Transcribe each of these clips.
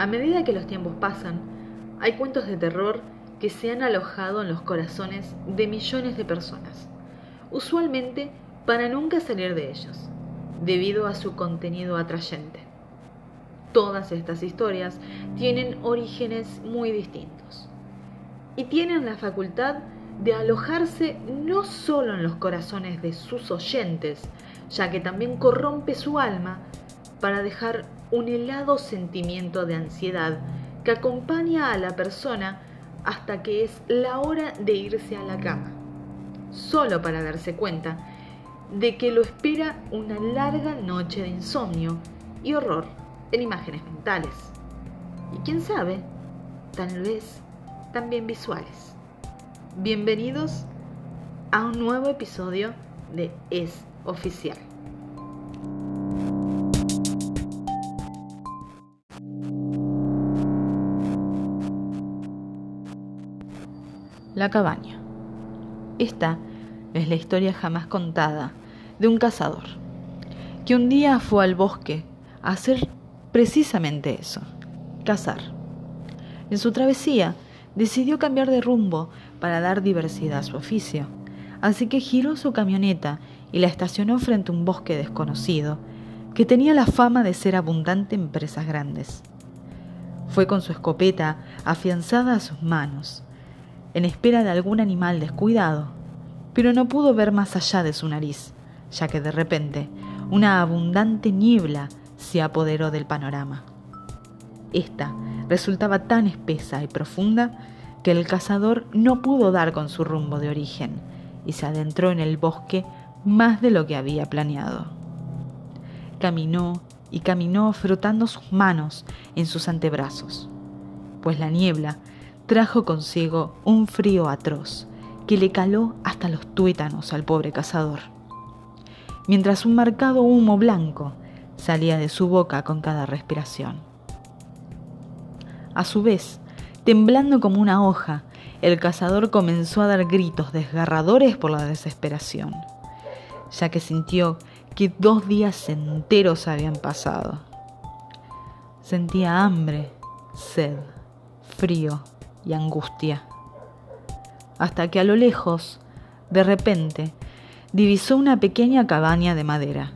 A medida que los tiempos pasan, hay cuentos de terror que se han alojado en los corazones de millones de personas, usualmente para nunca salir de ellos, debido a su contenido atrayente. Todas estas historias tienen orígenes muy distintos y tienen la facultad de alojarse no solo en los corazones de sus oyentes, ya que también corrompe su alma para dejar un helado sentimiento de ansiedad que acompaña a la persona hasta que es la hora de irse a la cama, solo para darse cuenta de que lo espera una larga noche de insomnio y horror en imágenes mentales. Y quién sabe, tal vez también visuales. Bienvenidos a un nuevo episodio de Es Oficial. La cabaña. Esta es la historia jamás contada de un cazador, que un día fue al bosque a hacer precisamente eso, cazar. En su travesía decidió cambiar de rumbo para dar diversidad a su oficio, así que giró su camioneta y la estacionó frente a un bosque desconocido que tenía la fama de ser abundante en presas grandes. Fue con su escopeta afianzada a sus manos, en espera de algún animal descuidado, pero no pudo ver más allá de su nariz, ya que de repente una abundante niebla se apoderó del panorama. Esta resultaba tan espesa y profunda que el cazador no pudo dar con su rumbo de origen y se adentró en el bosque más de lo que había planeado. Caminó y caminó frotando sus manos en sus antebrazos, pues la niebla trajo consigo un frío atroz que le caló hasta los tuétanos al pobre cazador, mientras un marcado humo blanco salía de su boca con cada respiración. A su vez, temblando como una hoja, el cazador comenzó a dar gritos desgarradores por la desesperación, ya que sintió que dos días enteros habían pasado. Sentía hambre, sed, frío y angustia. Hasta que a lo lejos, de repente, divisó una pequeña cabaña de madera.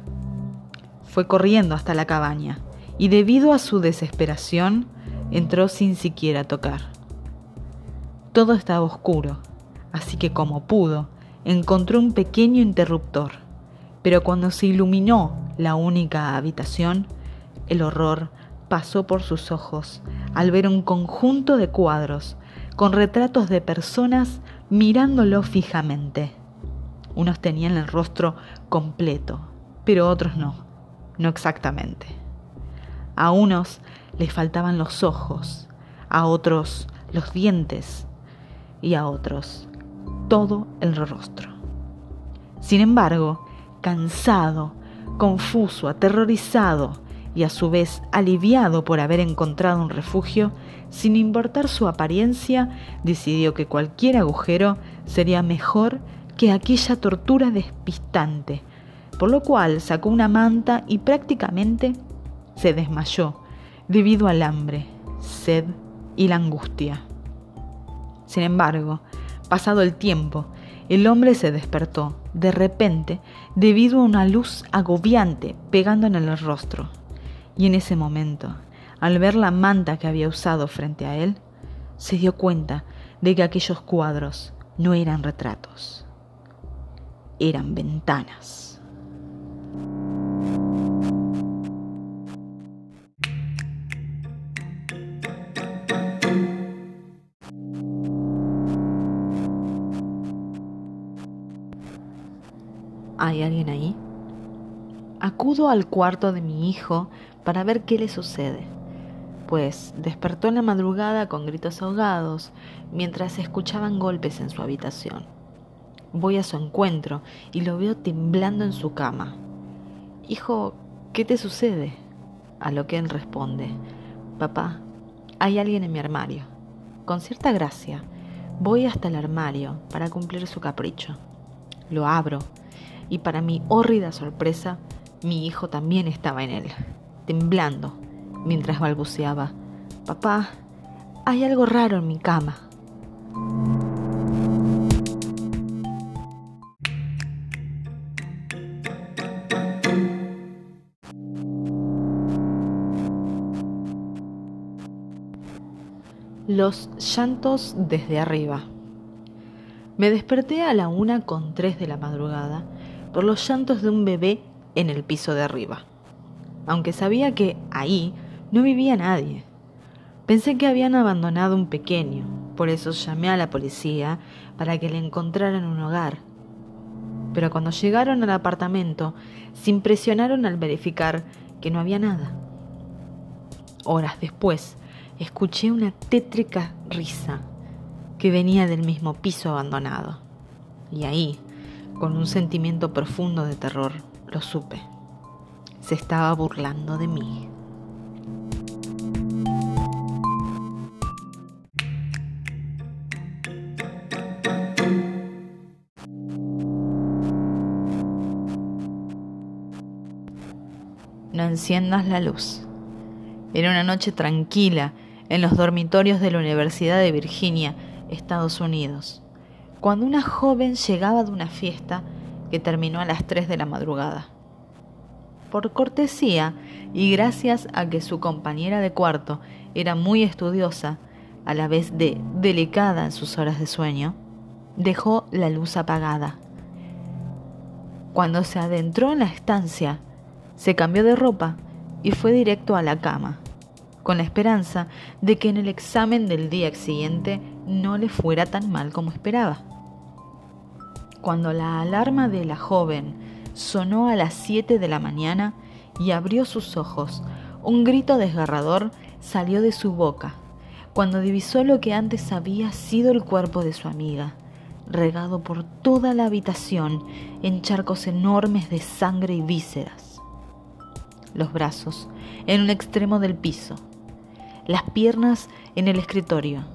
Fue corriendo hasta la cabaña y debido a su desesperación entró sin siquiera tocar. Todo estaba oscuro, así que como pudo, encontró un pequeño interruptor, pero cuando se iluminó la única habitación, el horror pasó por sus ojos al ver un conjunto de cuadros con retratos de personas mirándolo fijamente. Unos tenían el rostro completo, pero otros no, no exactamente. A unos les faltaban los ojos, a otros los dientes y a otros todo el rostro. Sin embargo, cansado, confuso, aterrorizado, y a su vez aliviado por haber encontrado un refugio, sin importar su apariencia, decidió que cualquier agujero sería mejor que aquella tortura despistante, por lo cual sacó una manta y prácticamente se desmayó debido al hambre, sed y la angustia. Sin embargo, pasado el tiempo, el hombre se despertó de repente debido a una luz agobiante pegando en el rostro. Y en ese momento, al ver la manta que había usado frente a él, se dio cuenta de que aquellos cuadros no eran retratos, eran ventanas. ¿Hay alguien ahí? Acudo al cuarto de mi hijo para ver qué le sucede, pues despertó en la madrugada con gritos ahogados mientras escuchaban golpes en su habitación. Voy a su encuentro y lo veo temblando en su cama. Hijo, ¿qué te sucede? A lo que él responde, Papá, hay alguien en mi armario. Con cierta gracia, voy hasta el armario para cumplir su capricho. Lo abro y para mi hórrida sorpresa, mi hijo también estaba en él, temblando, mientras balbuceaba, Papá, hay algo raro en mi cama. Los llantos desde arriba. Me desperté a la una con tres de la madrugada por los llantos de un bebé en el piso de arriba, aunque sabía que ahí no vivía nadie. Pensé que habían abandonado un pequeño, por eso llamé a la policía para que le encontraran un hogar. Pero cuando llegaron al apartamento, se impresionaron al verificar que no había nada. Horas después, escuché una tétrica risa que venía del mismo piso abandonado. Y ahí, con un sentimiento profundo de terror, lo supe. Se estaba burlando de mí. No enciendas la luz. Era una noche tranquila en los dormitorios de la Universidad de Virginia, Estados Unidos, cuando una joven llegaba de una fiesta que terminó a las 3 de la madrugada. Por cortesía y gracias a que su compañera de cuarto era muy estudiosa, a la vez de delicada en sus horas de sueño, dejó la luz apagada. Cuando se adentró en la estancia, se cambió de ropa y fue directo a la cama con la esperanza de que en el examen del día siguiente no le fuera tan mal como esperaba. Cuando la alarma de la joven sonó a las 7 de la mañana y abrió sus ojos, un grito desgarrador salió de su boca cuando divisó lo que antes había sido el cuerpo de su amiga, regado por toda la habitación en charcos enormes de sangre y vísceras. Los brazos en un extremo del piso, las piernas en el escritorio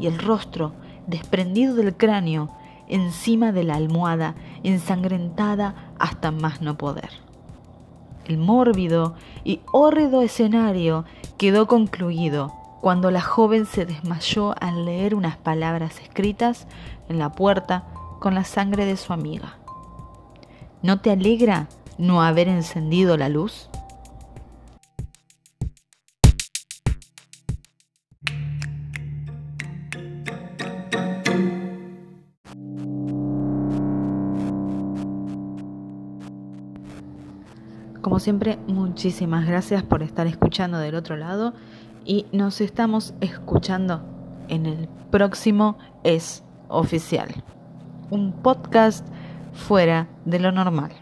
y el rostro desprendido del cráneo encima de la almohada ensangrentada hasta más no poder. El mórbido y hórrido escenario quedó concluido cuando la joven se desmayó al leer unas palabras escritas en la puerta con la sangre de su amiga. ¿No te alegra no haber encendido la luz? Siempre, muchísimas gracias por estar escuchando del otro lado y nos estamos escuchando en el próximo Es Oficial, un podcast fuera de lo normal.